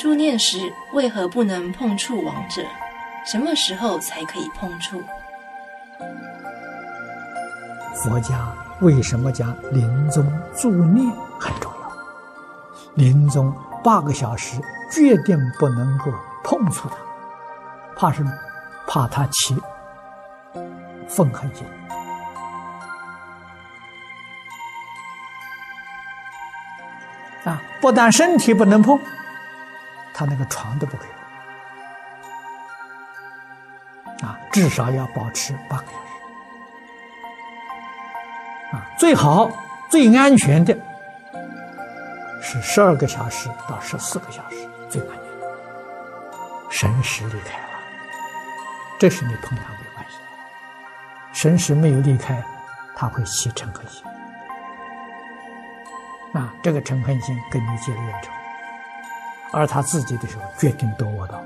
助念时为何不能碰触亡者？什么时候才可以碰触？佛家为什么讲临终助念很重要？临终八个小时决定不能够碰触他，怕什么？怕他起愤恨心啊！不但身体不能碰，他那个床都不可以啊！至少要保持八个小时啊！最好最安全的是十二个小时到十四个小时，最安全。神识离开了，这时你碰他没关系。神识没有离开，他会起嗔恨心。啊，这个嗔恨心跟你结了怨仇，而他自己的时候决定躲我的。